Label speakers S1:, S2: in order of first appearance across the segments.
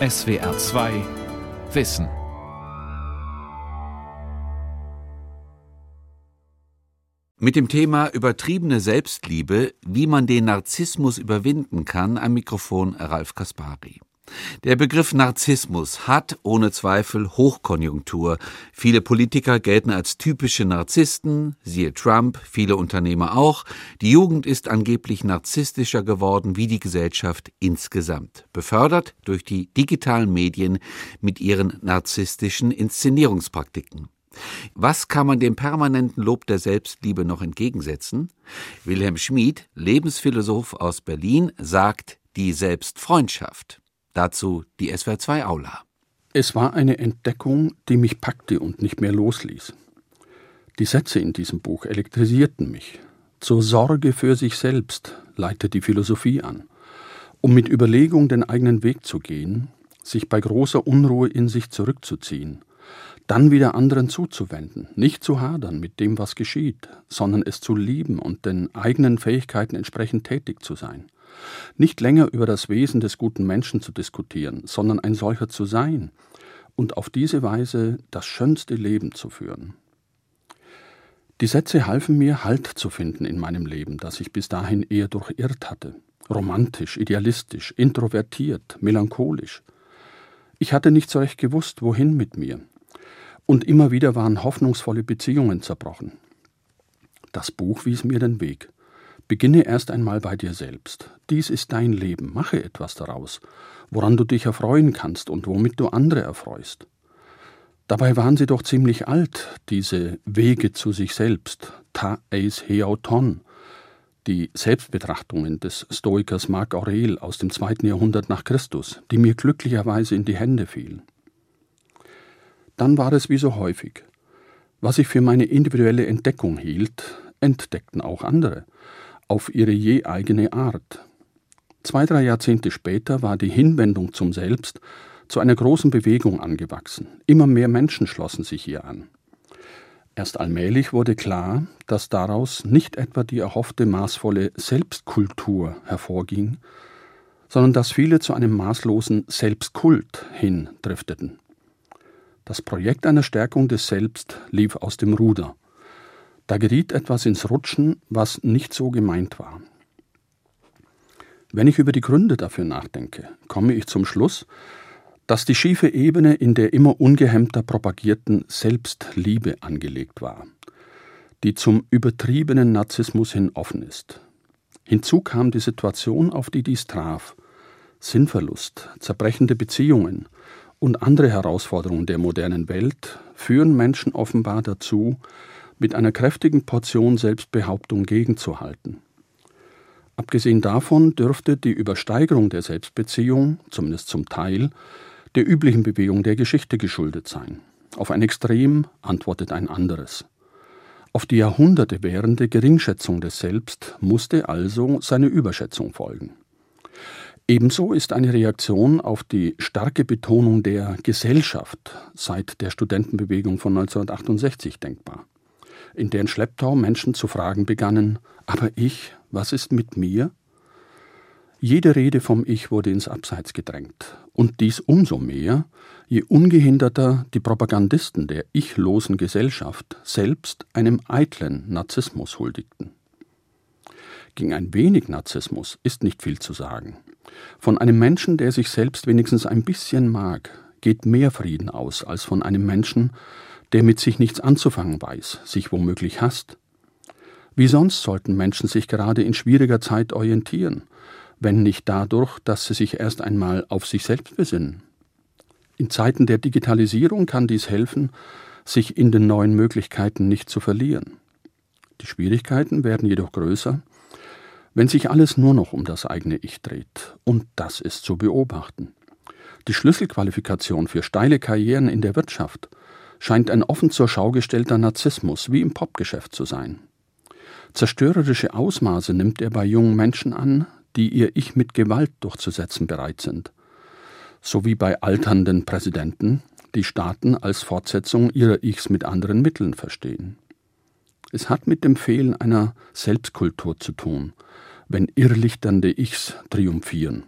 S1: SWR 2 Wissen.
S2: Mit dem Thema übertriebene Selbstliebe, wie man den Narzissmus überwinden kann, am Mikrofon Ralf Kaspari. Der Begriff Narzissmus hat ohne Zweifel Hochkonjunktur. Viele Politiker gelten als typische Narzissten, siehe Trump, viele Unternehmer auch. Die Jugend ist angeblich narzisstischer geworden wie die Gesellschaft insgesamt, befördert durch die digitalen Medien mit ihren narzisstischen Inszenierungspraktiken. Was kann man dem permanenten Lob der Selbstliebe noch entgegensetzen? Wilhelm Schmid, Lebensphilosoph aus Berlin, sagt die Selbstfreundschaft. Dazu die SWR2 Aula.
S3: Es war eine Entdeckung, die mich packte und nicht mehr losließ. Die Sätze in diesem Buch elektrisierten mich. Zur Sorge für sich selbst leitet die Philosophie an. Um mit Überlegung den eigenen Weg zu gehen, sich bei großer Unruhe in sich zurückzuziehen, dann wieder anderen zuzuwenden, nicht zu hadern mit dem, was geschieht, sondern es zu lieben und den eigenen Fähigkeiten entsprechend tätig zu sein. Nicht länger über das Wesen des guten Menschen zu diskutieren, sondern ein solcher zu sein und auf diese Weise das schönste Leben zu führen. Die Sätze halfen mir, Halt zu finden in meinem Leben, das ich bis dahin eher durchirrt hatte. Romantisch, idealistisch, introvertiert, melancholisch. Ich hatte nicht so recht gewusst, wohin mit mir, und immer wieder waren hoffnungsvolle Beziehungen zerbrochen. Das Buch wies mir den Weg. Beginne erst einmal bei dir selbst. Dies ist dein Leben. Mache etwas daraus, woran du dich erfreuen kannst und womit du andere erfreust. Dabei waren sie doch ziemlich alt, diese Wege zu sich selbst, ta eis heauton, die Selbstbetrachtungen des Stoikers Marc Aurel aus dem zweiten Jahrhundert nach Christus, die mir glücklicherweise in die Hände fielen. Dann war es wie so häufig. Was ich für meine individuelle Entdeckung hielt, entdeckten auch andere, auf ihre je eigene Art. Zwei, drei Jahrzehnte später war die Hinwendung zum Selbst zu einer großen Bewegung angewachsen. Immer mehr Menschen schlossen sich ihr an. Erst allmählich wurde klar, dass daraus nicht etwa die erhoffte maßvolle Selbstkultur hervorging, sondern dass viele zu einem maßlosen Selbstkult hin drifteten. Das Projekt einer Stärkung des Selbst lief aus dem Ruder. Da geriet etwas ins Rutschen, was nicht so gemeint war. Wenn ich über die Gründe dafür nachdenke, komme ich zum Schluss, dass die schiefe Ebene in der immer ungehemmter propagierten Selbstliebe angelegt war, die zum übertriebenen Narzissmus hin offen ist. Hinzu kam die Situation, auf die dies traf, Sinnverlust, zerbrechende Beziehungen, und andere Herausforderungen der modernen Welt führen Menschen offenbar dazu, mit einer kräftigen Portion Selbstbehauptung gegenzuhalten. Abgesehen davon dürfte die Übersteigerung der Selbstbeziehung, zumindest zum Teil, der üblichen Bewegung der Geschichte geschuldet sein. Auf ein Extrem antwortet ein anderes. Auf die Jahrhunderte währende Geringschätzung des Selbst musste also seine Überschätzung folgen. Ebenso ist eine Reaktion auf die starke Betonung der Gesellschaft seit der Studentenbewegung von 1968 denkbar, in deren Schlepptau Menschen zu fragen begannen, aber ich, was ist mit mir? Jede Rede vom Ich wurde ins Abseits gedrängt, und dies umso mehr, je ungehinderter die Propagandisten der ichlosen Gesellschaft selbst einem eitlen Narzissmus huldigten. Gegen ein wenig Narzissmus ist nicht viel zu sagen. Von einem Menschen, der sich selbst wenigstens ein bisschen mag, geht mehr Frieden aus als von einem Menschen, der mit sich nichts anzufangen weiß, sich womöglich hasst. Wie sonst sollten Menschen sich gerade in schwieriger Zeit orientieren, wenn nicht dadurch, dass sie sich erst einmal auf sich selbst besinnen? In Zeiten der Digitalisierung kann dies helfen, sich in den neuen Möglichkeiten nicht zu verlieren. Die Schwierigkeiten werden jedoch größer, wenn sich alles nur noch um das eigene Ich dreht, und das ist zu beobachten. Die Schlüsselqualifikation für steile Karrieren in der Wirtschaft scheint ein offen zur Schau gestellter Narzissmus wie im Popgeschäft zu sein. Zerstörerische Ausmaße nimmt er bei jungen Menschen an, die ihr Ich mit Gewalt durchzusetzen bereit sind, sowie bei alternden Präsidenten, die Staaten als Fortsetzung ihrer Ichs mit anderen Mitteln verstehen. Es hat mit dem Fehlen einer Selbstkultur zu tun, wenn irrlichternde Ichs triumphieren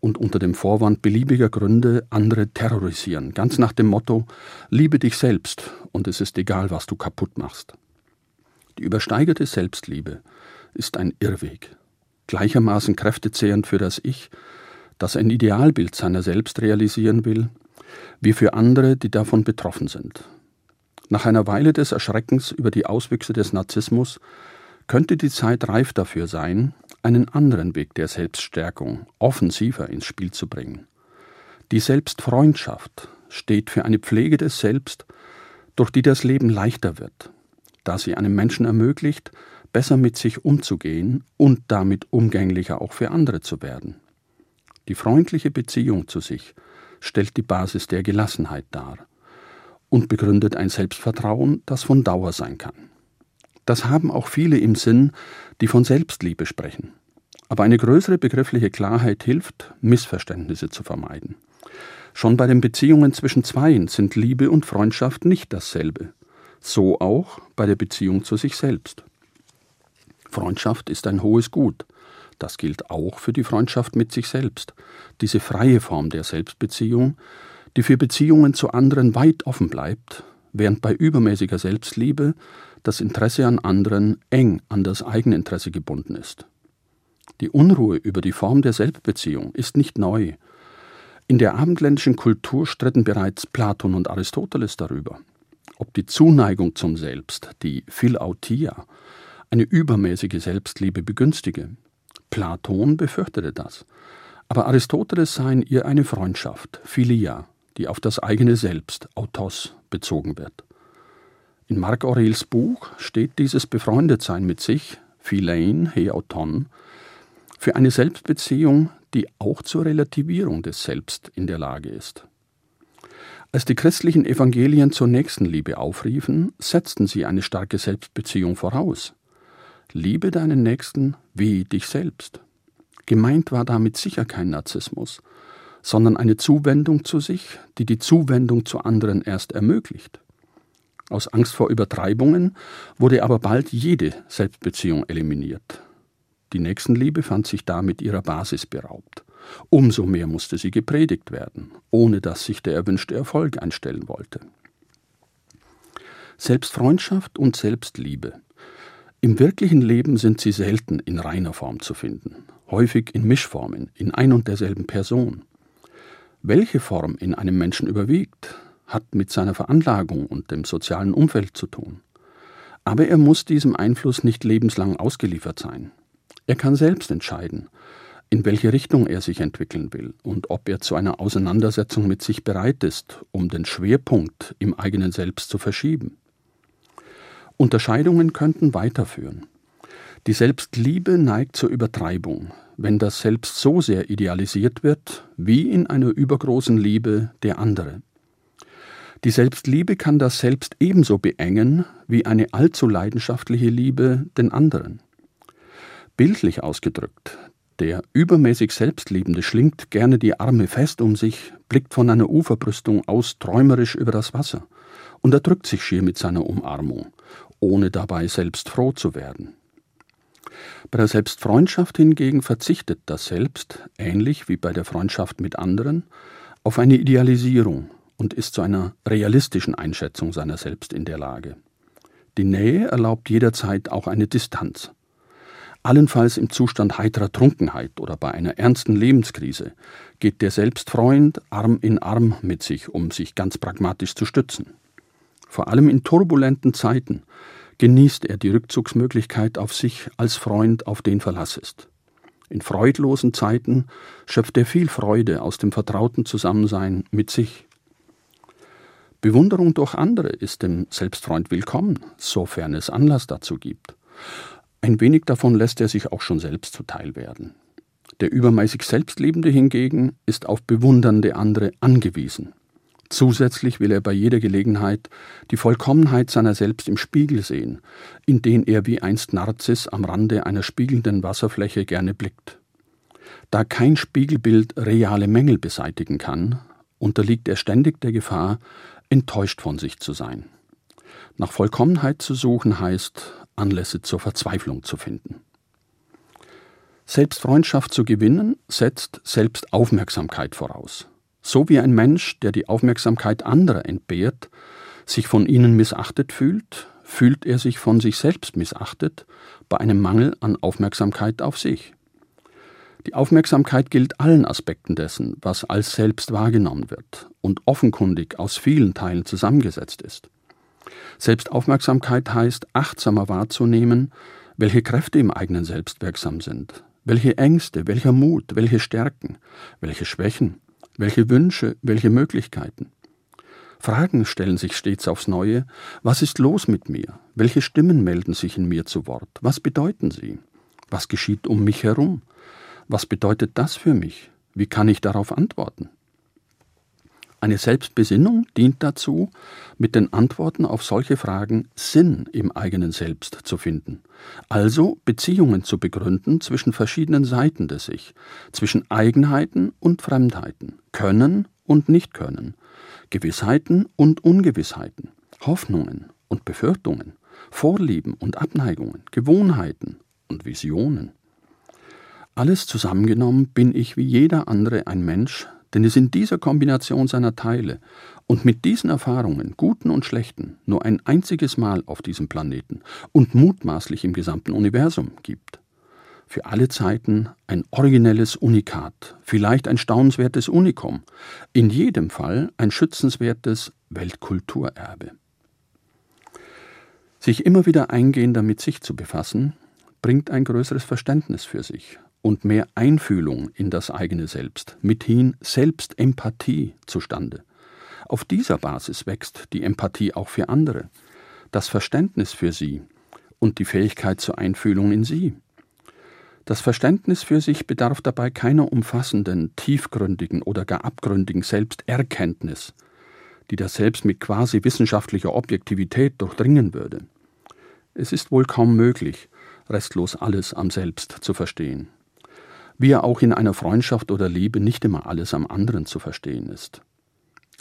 S3: und unter dem Vorwand beliebiger Gründe andere terrorisieren, ganz nach dem Motto Liebe dich selbst und es ist egal, was du kaputt machst. Die übersteigerte Selbstliebe ist ein Irrweg, gleichermaßen kräftezehrend für das Ich, das ein Idealbild seiner selbst realisieren will, wie für andere, die davon betroffen sind. Nach einer Weile des Erschreckens über die Auswüchse des Narzissmus könnte die Zeit reif dafür sein, einen anderen Weg der Selbststärkung offensiver ins Spiel zu bringen. Die Selbstfreundschaft steht für eine Pflege des Selbst, durch die das Leben leichter wird, da sie einem Menschen ermöglicht, besser mit sich umzugehen und damit umgänglicher auch für andere zu werden. Die freundliche Beziehung zu sich stellt die Basis der Gelassenheit dar und begründet ein Selbstvertrauen, das von Dauer sein kann. Das haben auch viele im Sinn, die von Selbstliebe sprechen. Aber eine größere begriffliche Klarheit hilft, Missverständnisse zu vermeiden. Schon bei den Beziehungen zwischen Zweien sind Liebe und Freundschaft nicht dasselbe. So auch bei der Beziehung zu sich selbst. Freundschaft ist ein hohes Gut. Das gilt auch für die Freundschaft mit sich selbst, diese freie Form der Selbstbeziehung, die für Beziehungen zu anderen weit offen bleibt, während bei übermäßiger Selbstliebe das Interesse an anderen eng an das Eigeninteresse gebunden ist. Die Unruhe über die Form der Selbstbeziehung ist nicht neu. In der abendländischen Kultur stritten bereits Platon und Aristoteles darüber, ob die Zuneigung zum Selbst, die Philautia, eine übermäßige Selbstliebe begünstige. Platon befürchtete das, aber Aristoteles sah in ihr eine Freundschaft, Philia, die auf das eigene Selbst, Autos, bezogen wird. In Marc Aurels Buch steht dieses Befreundetsein mit sich, Philein, Heauton, für eine Selbstbeziehung, die auch zur Relativierung des Selbst in der Lage ist. Als die christlichen Evangelien zur Nächstenliebe aufriefen, setzten sie eine starke Selbstbeziehung voraus. Liebe deinen Nächsten wie dich selbst. Gemeint war damit sicher kein Narzissmus, sondern eine Zuwendung zu sich, die die Zuwendung zu anderen erst ermöglicht. Aus Angst vor Übertreibungen wurde aber bald jede Selbstbeziehung eliminiert. Die Nächstenliebe fand sich damit ihrer Basis beraubt. Umso mehr musste sie gepredigt werden, ohne dass sich der erwünschte Erfolg einstellen wollte. Selbstfreundschaft und Selbstliebe. Im wirklichen Leben sind sie selten in reiner Form zu finden, häufig in Mischformen, in ein und derselben Person. Welche Form in einem Menschen überwiegt, hat mit seiner Veranlagung und dem sozialen Umfeld zu tun. Aber er muss diesem Einfluss nicht lebenslang ausgeliefert sein. Er kann selbst entscheiden, in welche Richtung er sich entwickeln will und ob er zu einer Auseinandersetzung mit sich bereit ist, um den Schwerpunkt im eigenen Selbst zu verschieben. Unterscheidungen könnten weiterführen. Die Selbstliebe neigt zur Übertreibung, wenn das Selbst so sehr idealisiert wird, wie in einer übergroßen Liebe der andere. Die Selbstliebe kann das Selbst ebenso beengen wie eine allzu leidenschaftliche Liebe den anderen. Bildlich ausgedrückt, der übermäßig Selbstliebende schlingt gerne die Arme fest um sich, blickt von einer Uferbrüstung aus träumerisch über das Wasser und erdrückt sich schier mit seiner Umarmung, ohne dabei selbst froh zu werden. Bei der Selbstfreundschaft hingegen verzichtet das Selbst, ähnlich wie bei der Freundschaft mit anderen, auf eine Idealisierung und ist zu einer realistischen Einschätzung seiner selbst in der Lage. Die Nähe erlaubt jederzeit auch eine Distanz. Allenfalls im Zustand heiterer Trunkenheit oder bei einer ernsten Lebenskrise geht der Selbstfreund Arm in Arm mit sich, um sich ganz pragmatisch zu stützen. Vor allem in turbulenten Zeiten genießt er die Rückzugsmöglichkeit auf sich als Freund, auf den Verlass ist. In freudlosen Zeiten schöpft er viel Freude aus dem vertrauten Zusammensein mit sich. Bewunderung durch andere ist dem Selbstfreund willkommen, sofern es Anlass dazu gibt. Ein wenig davon lässt er sich auch schon selbst zuteil werden. Der übermäßig Selbstliebende hingegen ist auf bewundernde andere angewiesen. Zusätzlich will er bei jeder Gelegenheit die Vollkommenheit seiner selbst im Spiegel sehen, in den er wie einst Narziss am Rande einer spiegelnden Wasserfläche gerne blickt. Da kein Spiegelbild reale Mängel beseitigen kann, unterliegt er ständig der Gefahr, enttäuscht von sich zu sein. Nach Vollkommenheit zu suchen heißt, Anlässe zur Verzweiflung zu finden. Selbstfreundschaft zu gewinnen setzt Selbstaufmerksamkeit voraus. So wie ein Mensch, der die Aufmerksamkeit anderer entbehrt, sich von ihnen missachtet fühlt, fühlt er sich von sich selbst missachtet bei einem Mangel an Aufmerksamkeit auf sich. Die Aufmerksamkeit gilt allen Aspekten dessen, was als selbst wahrgenommen wird und offenkundig aus vielen Teilen zusammengesetzt ist. Selbstaufmerksamkeit heißt, achtsamer wahrzunehmen, welche Kräfte im eigenen Selbst wirksam sind, welche Ängste, welcher Mut, welche Stärken, welche Schwächen, welche Wünsche, welche Möglichkeiten. Fragen stellen sich stets aufs Neue. Was ist los mit mir? Welche Stimmen melden sich in mir zu Wort? Was bedeuten sie? Was geschieht um mich herum? Was bedeutet das für mich? Wie kann ich darauf antworten? Eine Selbstbesinnung dient dazu, mit den Antworten auf solche Fragen Sinn im eigenen Selbst zu finden, also Beziehungen zu begründen zwischen verschiedenen Seiten des Ich, zwischen Eigenheiten und Fremdheiten, Können und Nichtkönnen, Gewissheiten und Ungewissheiten, Hoffnungen und Befürchtungen, Vorlieben und Abneigungen, Gewohnheiten und Visionen. Alles zusammengenommen bin ich wie jeder andere ein Mensch, denn es in dieser Kombination seiner Teile und mit diesen Erfahrungen, guten und schlechten, nur ein einziges Mal auf diesem Planeten und mutmaßlich im gesamten Universum gibt. Für alle Zeiten ein originelles Unikat, vielleicht ein staunenswertes Unikum, in jedem Fall ein schützenswertes Weltkulturerbe. Sich immer wieder eingehender mit sich zu befassen, bringt ein größeres Verständnis für sich und mehr Einfühlung in das eigene Selbst, mithin Selbstempathie zustande. Auf dieser Basis wächst die Empathie auch für andere, das Verständnis für sie und die Fähigkeit zur Einfühlung in sie. Das Verständnis für sich bedarf dabei keiner umfassenden, tiefgründigen oder gar abgründigen Selbsterkenntnis, die das Selbst mit quasi wissenschaftlicher Objektivität durchdringen würde. Es ist wohl kaum möglich, restlos alles am Selbst zu verstehen wie ja auch in einer Freundschaft oder Liebe nicht immer alles am anderen zu verstehen ist.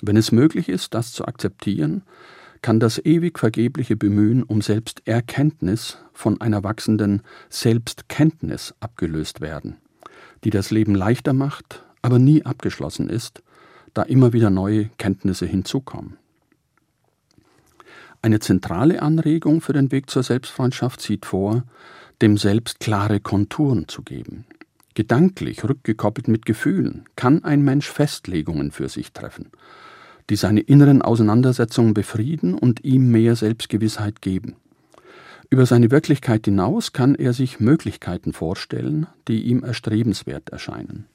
S3: Wenn es möglich ist, das zu akzeptieren, kann das ewig vergebliche Bemühen um Selbsterkenntnis von einer wachsenden Selbstkenntnis abgelöst werden, die das Leben leichter macht, aber nie abgeschlossen ist, da immer wieder neue Kenntnisse hinzukommen. Eine zentrale Anregung für den Weg zur Selbstfreundschaft sieht vor, dem Selbst klare Konturen zu geben – Gedanklich, rückgekoppelt mit Gefühlen, kann ein Mensch Festlegungen für sich treffen, die seine inneren Auseinandersetzungen befrieden und ihm mehr Selbstgewissheit geben. Über seine Wirklichkeit hinaus kann er sich Möglichkeiten vorstellen, die ihm erstrebenswert erscheinen.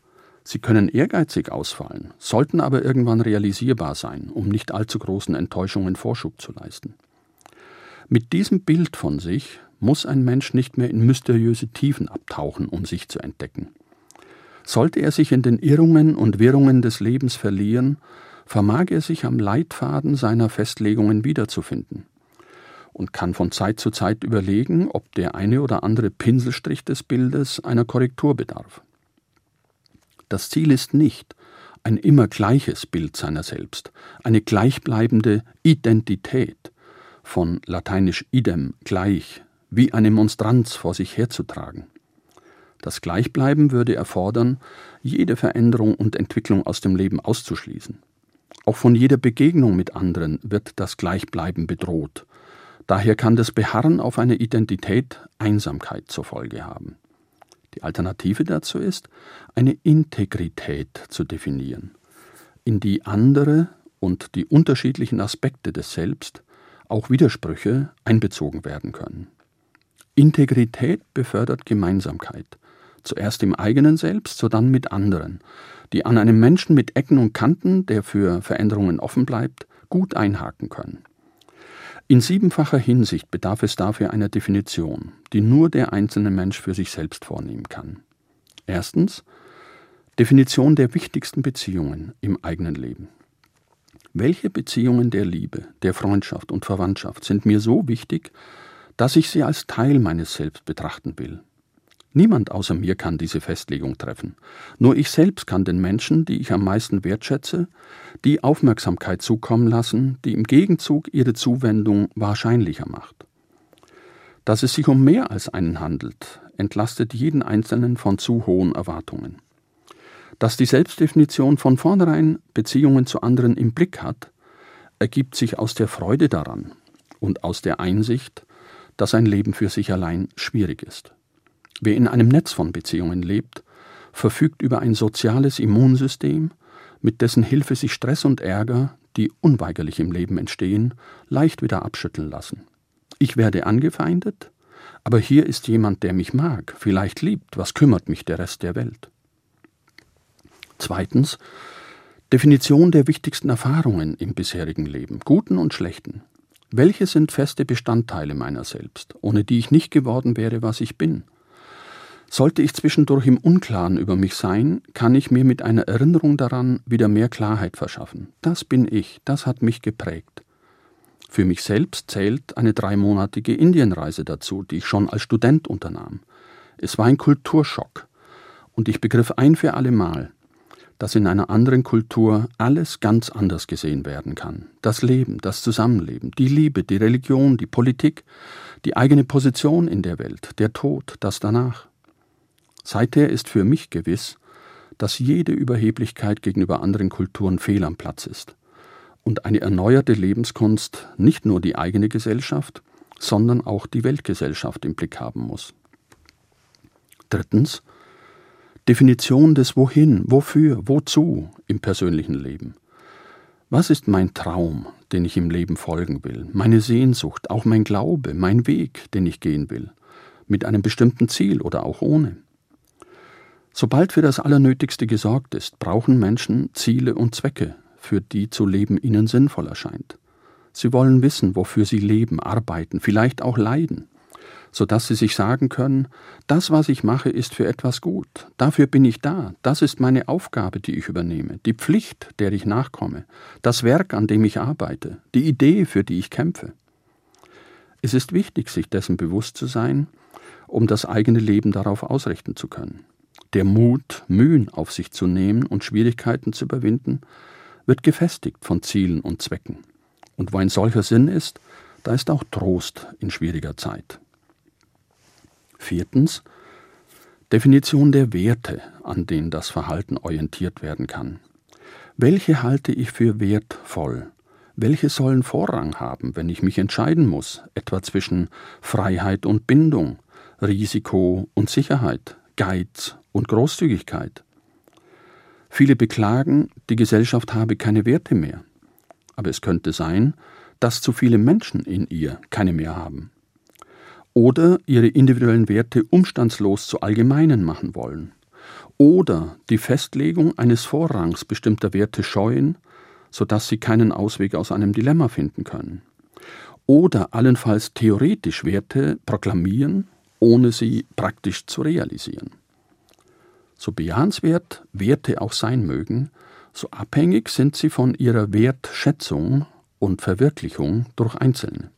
S3: Sie können ehrgeizig ausfallen, sollten aber irgendwann realisierbar sein, um nicht allzu großen Enttäuschungen Vorschub zu leisten. Mit diesem Bild von sich muss ein Mensch nicht mehr in mysteriöse Tiefen abtauchen, um sich zu entdecken. Sollte er sich in den Irrungen und Wirrungen des Lebens verlieren, vermag er sich am Leitfaden seiner Festlegungen wiederzufinden und kann von Zeit zu Zeit überlegen, ob der eine oder andere Pinselstrich des Bildes einer Korrektur bedarf. Das Ziel ist nicht ein immer gleiches Bild seiner selbst, eine gleichbleibende Identität, von lateinisch idem gleich, wie eine Monstranz vor sich herzutragen. Das Gleichbleiben würde erfordern, jede Veränderung und Entwicklung aus dem Leben auszuschließen. Auch von jeder Begegnung mit anderen wird das Gleichbleiben bedroht. Daher kann das Beharren auf eine Identität Einsamkeit zur Folge haben. Die Alternative dazu ist, eine Integrität zu definieren, in die andere und die unterschiedlichen Aspekte des Selbst, auch Widersprüche, einbezogen werden können. Integrität befördert Gemeinsamkeit, zuerst im eigenen Selbst, sodann mit anderen, die an einem Menschen mit Ecken und Kanten, der für Veränderungen offen bleibt, gut einhaken können. In siebenfacher Hinsicht bedarf es dafür einer Definition, die nur der einzelne Mensch für sich selbst vornehmen kann. Erstens Definition der wichtigsten Beziehungen im eigenen Leben. Welche Beziehungen der Liebe, der Freundschaft und Verwandtschaft sind mir so wichtig, dass ich sie als Teil meines Selbst betrachten will. Niemand außer mir kann diese Festlegung treffen. Nur ich selbst kann den Menschen, die ich am meisten wertschätze, die Aufmerksamkeit zukommen lassen, die im Gegenzug ihre Zuwendung wahrscheinlicher macht. Dass es sich um mehr als einen handelt, entlastet jeden Einzelnen von zu hohen Erwartungen. Dass die Selbstdefinition von vornherein Beziehungen zu anderen im Blick hat, ergibt sich aus der Freude daran und aus der Einsicht, dass ein Leben für sich allein schwierig ist. Wer in einem Netz von Beziehungen lebt, verfügt über ein soziales Immunsystem, mit dessen Hilfe sich Stress und Ärger, die unweigerlich im Leben entstehen, leicht wieder abschütteln lassen. Ich werde angefeindet, aber hier ist jemand, der mich mag, vielleicht liebt, was kümmert mich der Rest der Welt? Zweitens Definition der wichtigsten Erfahrungen im bisherigen Leben, guten und schlechten. Welche sind feste Bestandteile meiner selbst, ohne die ich nicht geworden wäre, was ich bin? Sollte ich zwischendurch im Unklaren über mich sein, kann ich mir mit einer Erinnerung daran wieder mehr Klarheit verschaffen. Das bin ich, das hat mich geprägt. Für mich selbst zählt eine dreimonatige Indienreise dazu, die ich schon als Student unternahm. Es war ein Kulturschock, und ich begriff ein für allemal, dass in einer anderen Kultur alles ganz anders gesehen werden kann. Das Leben, das Zusammenleben, die Liebe, die Religion, die Politik, die eigene Position in der Welt, der Tod, das danach. Seither ist für mich gewiss, dass jede Überheblichkeit gegenüber anderen Kulturen fehl am Platz ist und eine erneuerte Lebenskunst nicht nur die eigene Gesellschaft, sondern auch die Weltgesellschaft im Blick haben muss. Drittens, Definition des Wohin, wofür, wozu im persönlichen Leben. Was ist mein Traum, den ich im Leben folgen will, meine Sehnsucht, auch mein Glaube, mein Weg, den ich gehen will, mit einem bestimmten Ziel oder auch ohne? Sobald für das Allernötigste gesorgt ist, brauchen Menschen Ziele und Zwecke, für die zu leben ihnen sinnvoll erscheint. Sie wollen wissen, wofür sie leben, arbeiten, vielleicht auch leiden sodass sie sich sagen können, das, was ich mache, ist für etwas gut, dafür bin ich da, das ist meine Aufgabe, die ich übernehme, die Pflicht, der ich nachkomme, das Werk, an dem ich arbeite, die Idee, für die ich kämpfe. Es ist wichtig, sich dessen bewusst zu sein, um das eigene Leben darauf ausrichten zu können. Der Mut, Mühen auf sich zu nehmen und Schwierigkeiten zu überwinden, wird gefestigt von Zielen und Zwecken. Und wo ein solcher Sinn ist, da ist auch Trost in schwieriger Zeit. Viertens Definition der Werte, an denen das Verhalten orientiert werden kann. Welche halte ich für wertvoll? Welche sollen Vorrang haben, wenn ich mich entscheiden muss, etwa zwischen Freiheit und Bindung, Risiko und Sicherheit, Geiz und Großzügigkeit? Viele beklagen, die Gesellschaft habe keine Werte mehr. Aber es könnte sein, dass zu viele Menschen in ihr keine mehr haben oder ihre individuellen Werte umstandslos zu allgemeinen machen wollen oder die Festlegung eines Vorrangs bestimmter Werte scheuen, sodass sie keinen Ausweg aus einem Dilemma finden können oder allenfalls theoretisch Werte proklamieren, ohne sie praktisch zu realisieren. So bejahenswert Werte auch sein mögen, so abhängig sind sie von ihrer Wertschätzung und Verwirklichung durch Einzelne.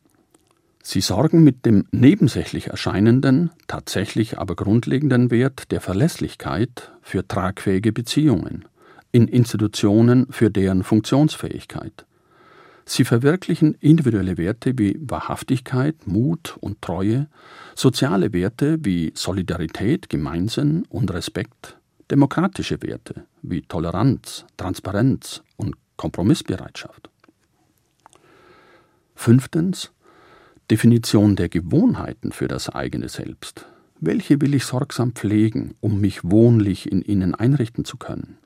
S3: Sie sorgen mit dem nebensächlich erscheinenden, tatsächlich aber grundlegenden Wert der Verlässlichkeit für tragfähige Beziehungen, in Institutionen für deren Funktionsfähigkeit. Sie verwirklichen individuelle Werte wie Wahrhaftigkeit, Mut und Treue, soziale Werte wie Solidarität, Gemeinsinn und Respekt, demokratische Werte wie Toleranz, Transparenz und Kompromissbereitschaft. Fünftens Definition der Gewohnheiten für das eigene Selbst. Welche will ich sorgsam pflegen, um mich wohnlich in ihnen einrichten zu können?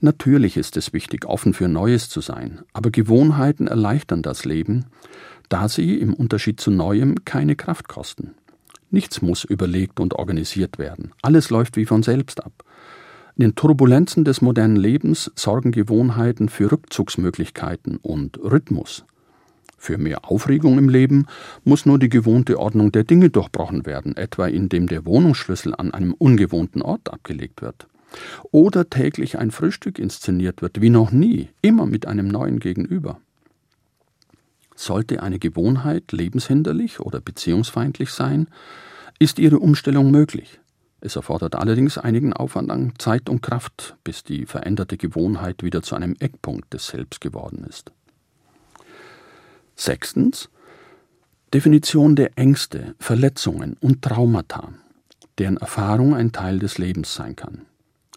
S3: Natürlich ist es wichtig, offen für Neues zu sein, aber Gewohnheiten erleichtern das Leben, da sie im Unterschied zu Neuem keine Kraft kosten. Nichts muss überlegt und organisiert werden. Alles läuft wie von selbst ab. In den Turbulenzen des modernen Lebens sorgen Gewohnheiten für Rückzugsmöglichkeiten und Rhythmus. Für mehr Aufregung im Leben muss nur die gewohnte Ordnung der Dinge durchbrochen werden, etwa indem der Wohnungsschlüssel an einem ungewohnten Ort abgelegt wird. Oder täglich ein Frühstück inszeniert wird, wie noch nie, immer mit einem neuen Gegenüber. Sollte eine Gewohnheit lebenshinderlich oder beziehungsfeindlich sein, ist ihre Umstellung möglich. Es erfordert allerdings einigen Aufwand an Zeit und Kraft, bis die veränderte Gewohnheit wieder zu einem Eckpunkt des Selbst geworden ist. Sechstens Definition der Ängste, Verletzungen und Traumata. deren Erfahrung ein Teil des Lebens sein kann.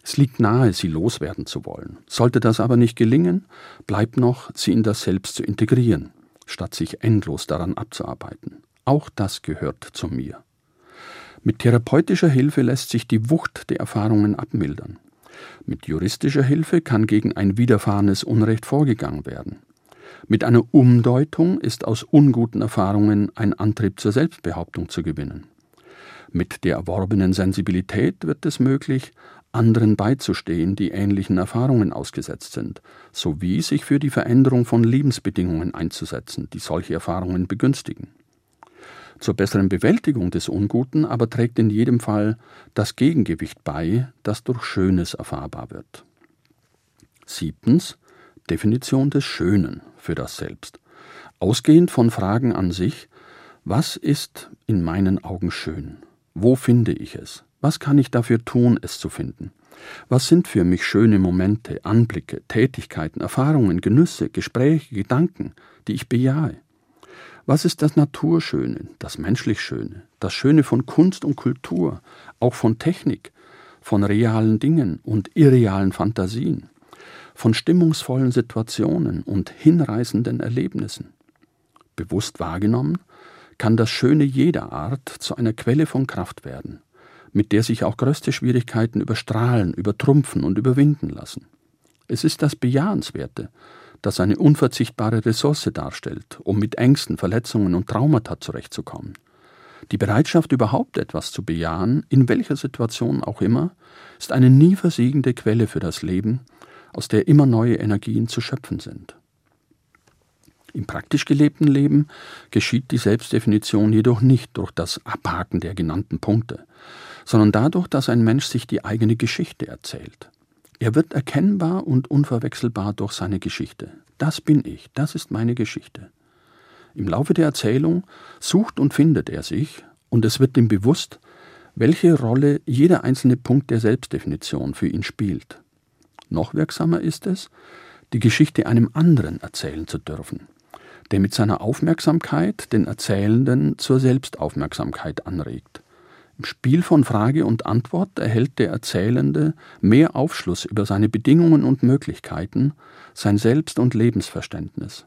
S3: Es liegt nahe, sie loswerden zu wollen. Sollte das aber nicht gelingen, bleibt noch, sie in das Selbst zu integrieren, statt sich endlos daran abzuarbeiten. Auch das gehört zu mir. Mit therapeutischer Hilfe lässt sich die Wucht der Erfahrungen abmildern. Mit juristischer Hilfe kann gegen ein widerfahrenes Unrecht vorgegangen werden. Mit einer Umdeutung ist aus unguten Erfahrungen ein Antrieb zur Selbstbehauptung zu gewinnen. Mit der erworbenen Sensibilität wird es möglich, anderen beizustehen, die ähnlichen Erfahrungen ausgesetzt sind, sowie sich für die Veränderung von Lebensbedingungen einzusetzen, die solche Erfahrungen begünstigen. Zur besseren Bewältigung des Unguten aber trägt in jedem Fall das Gegengewicht bei, das durch Schönes erfahrbar wird. Siebtens Definition des Schönen für das Selbst. Ausgehend von Fragen an sich, was ist in meinen Augen schön? Wo finde ich es? Was kann ich dafür tun, es zu finden? Was sind für mich schöne Momente, Anblicke, Tätigkeiten, Erfahrungen, Genüsse, Gespräche, Gedanken, die ich bejahe? Was ist das Naturschöne, das menschlich Schöne, das Schöne von Kunst und Kultur, auch von Technik, von realen Dingen und irrealen Fantasien, von stimmungsvollen Situationen und hinreißenden Erlebnissen? Bewusst wahrgenommen, kann das Schöne jeder Art zu einer Quelle von Kraft werden, mit der sich auch größte Schwierigkeiten überstrahlen, übertrumpfen und überwinden lassen. Es ist das Bejahenswerte, das eine unverzichtbare Ressource darstellt, um mit Ängsten, Verletzungen und Traumata zurechtzukommen. Die Bereitschaft, überhaupt etwas zu bejahen, in welcher Situation auch immer, ist eine nie versiegende Quelle für das Leben, aus der immer neue Energien zu schöpfen sind. Im praktisch gelebten Leben geschieht die Selbstdefinition jedoch nicht durch das Abhaken der genannten Punkte, sondern dadurch, dass ein Mensch sich die eigene Geschichte erzählt. Er wird erkennbar und unverwechselbar durch seine Geschichte. Das bin ich, das ist meine Geschichte. Im Laufe der Erzählung sucht und findet er sich, und es wird ihm bewusst, welche Rolle jeder einzelne Punkt der Selbstdefinition für ihn spielt. Noch wirksamer ist es, die Geschichte einem anderen erzählen zu dürfen, der mit seiner Aufmerksamkeit den Erzählenden zur Selbstaufmerksamkeit anregt. Im Spiel von Frage und Antwort erhält der Erzählende mehr Aufschluss über seine Bedingungen und Möglichkeiten, sein Selbst- und Lebensverständnis.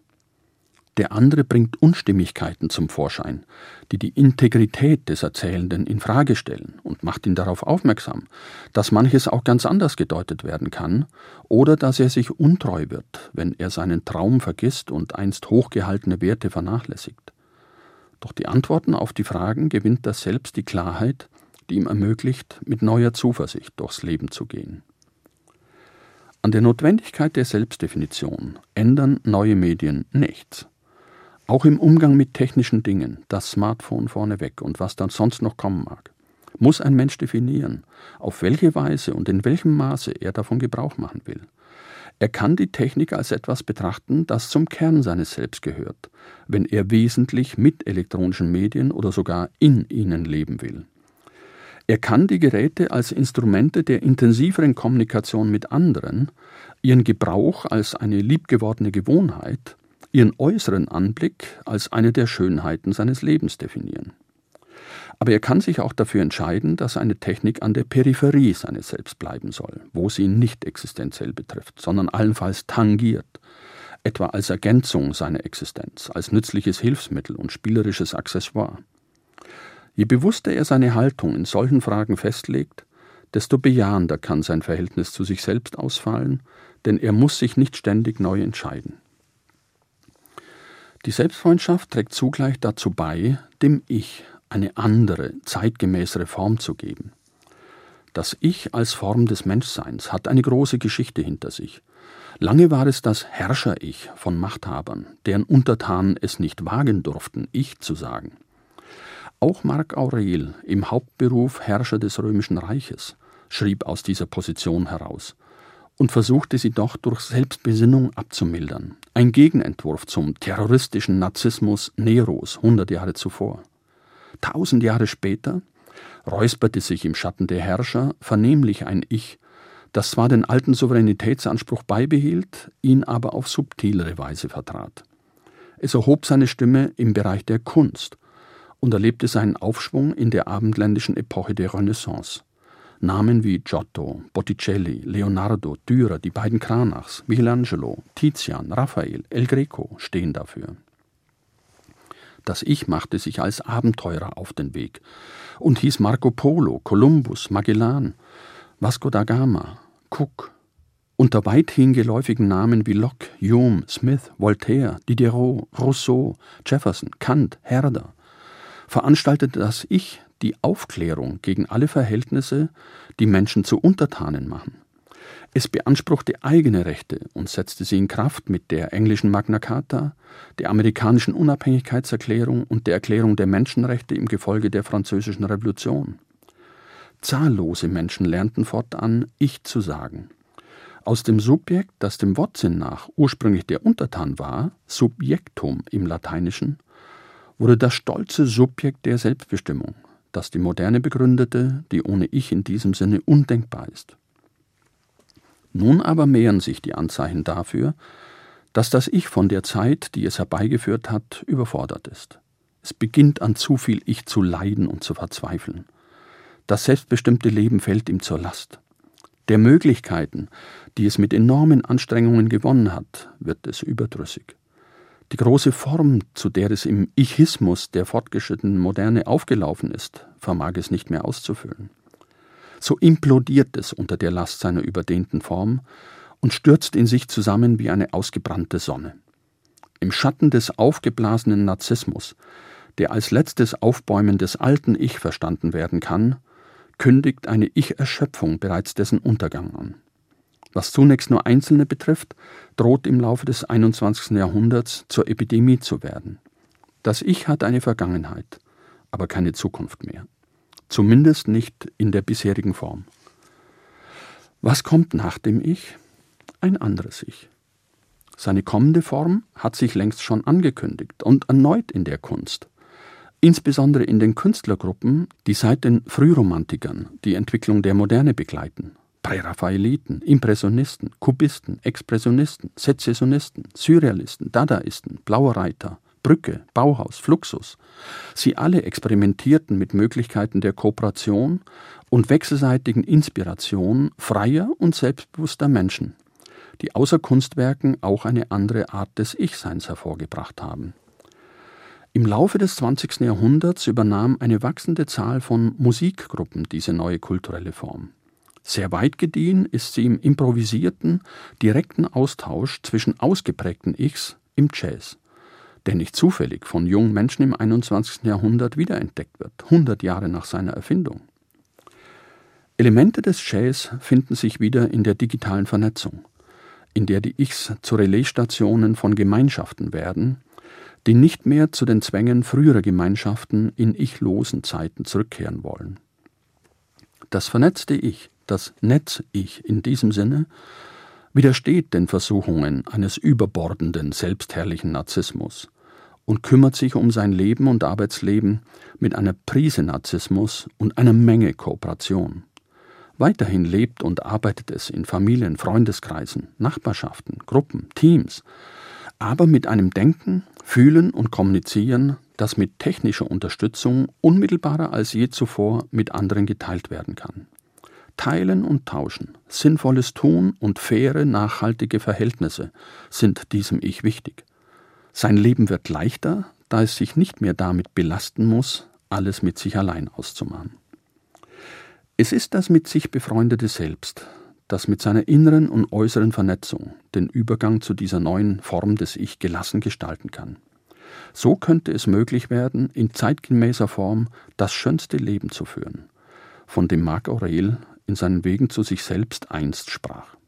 S3: Der andere bringt Unstimmigkeiten zum Vorschein, die die Integrität des Erzählenden in Frage stellen und macht ihn darauf aufmerksam, dass manches auch ganz anders gedeutet werden kann oder dass er sich untreu wird, wenn er seinen Traum vergisst und einst hochgehaltene Werte vernachlässigt. Doch die Antworten auf die Fragen gewinnt das Selbst die Klarheit, die ihm ermöglicht, mit neuer Zuversicht durchs Leben zu gehen. An der Notwendigkeit der Selbstdefinition ändern neue Medien nichts. Auch im Umgang mit technischen Dingen, das Smartphone vorneweg und was dann sonst noch kommen mag, muss ein Mensch definieren, auf welche Weise und in welchem Maße er davon Gebrauch machen will. Er kann die Technik als etwas betrachten, das zum Kern seines Selbst gehört, wenn er wesentlich mit elektronischen Medien oder sogar in ihnen leben will. Er kann die Geräte als Instrumente der intensiveren Kommunikation mit anderen, ihren Gebrauch als eine liebgewordene Gewohnheit, ihren äußeren Anblick als eine der Schönheiten seines Lebens definieren. Aber er kann sich auch dafür entscheiden, dass eine Technik an der Peripherie seines Selbst bleiben soll, wo sie ihn nicht existenziell betrifft, sondern allenfalls tangiert, etwa als Ergänzung seiner Existenz, als nützliches Hilfsmittel und spielerisches Accessoire. Je bewusster er seine Haltung in solchen Fragen festlegt, desto bejahender kann sein Verhältnis zu sich selbst ausfallen, denn er muss sich nicht ständig neu entscheiden. Die Selbstfreundschaft trägt zugleich dazu bei, dem Ich eine andere, zeitgemäßere Form zu geben. Das Ich als Form des Menschseins hat eine große Geschichte hinter sich. Lange war es das Herrscher-Ich von Machthabern, deren Untertanen es nicht wagen durften, Ich zu sagen. Auch Marc Aurel, im Hauptberuf Herrscher des römischen Reiches, schrieb aus dieser Position heraus und versuchte sie doch durch Selbstbesinnung abzumildern. Ein Gegenentwurf zum terroristischen Narzissmus Neros hundert Jahre zuvor. Tausend Jahre später räusperte sich im Schatten der Herrscher vernehmlich ein Ich, das zwar den alten Souveränitätsanspruch beibehielt, ihn aber auf subtilere Weise vertrat. Es erhob seine Stimme im Bereich der Kunst und erlebte seinen Aufschwung in der abendländischen Epoche der Renaissance. Namen wie Giotto, Botticelli, Leonardo, Dürer, die beiden Cranachs, Michelangelo, Tizian, Raphael, El Greco stehen dafür. Das Ich machte sich als Abenteurer auf den Weg und hieß Marco Polo, Kolumbus, Magellan, Vasco da Gama, Cook, unter weithin geläufigen Namen wie Locke, Hume, Smith, Voltaire, Diderot, Rousseau, Jefferson, Kant, Herder veranstaltete das Ich die Aufklärung gegen alle Verhältnisse, die Menschen zu Untertanen machen. Es beanspruchte eigene Rechte und setzte sie in Kraft mit der englischen Magna Carta, der amerikanischen Unabhängigkeitserklärung und der Erklärung der Menschenrechte im Gefolge der Französischen Revolution. Zahllose Menschen lernten fortan Ich zu sagen. Aus dem Subjekt, das dem Wortsinn nach ursprünglich der Untertan war, Subjektum im Lateinischen, wurde das stolze Subjekt der Selbstbestimmung, das die Moderne begründete, die ohne Ich in diesem Sinne undenkbar ist. Nun aber mehren sich die Anzeichen dafür, dass das Ich von der Zeit, die es herbeigeführt hat, überfordert ist. Es beginnt an zu viel Ich zu leiden und zu verzweifeln. Das selbstbestimmte Leben fällt ihm zur Last. Der Möglichkeiten, die es mit enormen Anstrengungen gewonnen hat, wird es überdrüssig. Die große Form, zu der es im Ichismus der fortgeschrittenen Moderne aufgelaufen ist, vermag es nicht mehr auszufüllen. So implodiert es unter der Last seiner überdehnten Form und stürzt in sich zusammen wie eine ausgebrannte Sonne. Im Schatten des aufgeblasenen Narzissmus, der als letztes Aufbäumen des alten Ich verstanden werden kann, kündigt eine Ich-Erschöpfung bereits dessen Untergang an. Was zunächst nur Einzelne betrifft, droht im Laufe des 21. Jahrhunderts zur Epidemie zu werden. Das Ich hat eine Vergangenheit, aber keine Zukunft mehr. Zumindest nicht in der bisherigen Form. Was kommt nach dem Ich? Ein anderes Ich. Seine kommende Form hat sich längst schon angekündigt und erneut in der Kunst. Insbesondere in den Künstlergruppen, die seit den Frühromantikern die Entwicklung der Moderne begleiten. Präraffaeliten, Impressionisten, Kubisten, Expressionisten, Sezessionisten, Surrealisten, Dadaisten, Blauer Reiter, Brücke, Bauhaus, Fluxus. Sie alle experimentierten mit Möglichkeiten der Kooperation und wechselseitigen Inspiration freier und selbstbewusster Menschen, die außer Kunstwerken auch eine andere Art des Ich-Seins hervorgebracht haben. Im Laufe des 20. Jahrhunderts übernahm eine wachsende Zahl von Musikgruppen diese neue kulturelle Form. Sehr weit gediehen ist sie im improvisierten, direkten Austausch zwischen ausgeprägten Ichs im Jazz, der nicht zufällig von jungen Menschen im 21. Jahrhundert wiederentdeckt wird, 100 Jahre nach seiner Erfindung. Elemente des Jazz finden sich wieder in der digitalen Vernetzung, in der die Ichs zu Relaisstationen von Gemeinschaften werden, die nicht mehr zu den Zwängen früherer Gemeinschaften in ichlosen Zeiten zurückkehren wollen. Das vernetzte Ich das Netz-Ich in diesem Sinne widersteht den Versuchungen eines überbordenden, selbstherrlichen Narzissmus und kümmert sich um sein Leben und Arbeitsleben mit einer Prise Narzissmus und einer Menge Kooperation. Weiterhin lebt und arbeitet es in Familien, Freundeskreisen, Nachbarschaften, Gruppen, Teams, aber mit einem Denken, Fühlen und Kommunizieren, das mit technischer Unterstützung unmittelbarer als je zuvor mit anderen geteilt werden kann. Teilen und Tauschen, sinnvolles Tun und faire, nachhaltige Verhältnisse sind diesem Ich wichtig. Sein Leben wird leichter, da es sich nicht mehr damit belasten muss, alles mit sich allein auszumachen. Es ist das mit sich befreundete Selbst, das mit seiner inneren und äußeren Vernetzung den Übergang zu dieser neuen Form des Ich gelassen gestalten kann. So könnte es möglich werden, in zeitgemäßer Form das schönste Leben zu führen, von dem Marc Aurel in seinen Wegen zu sich selbst einst sprach.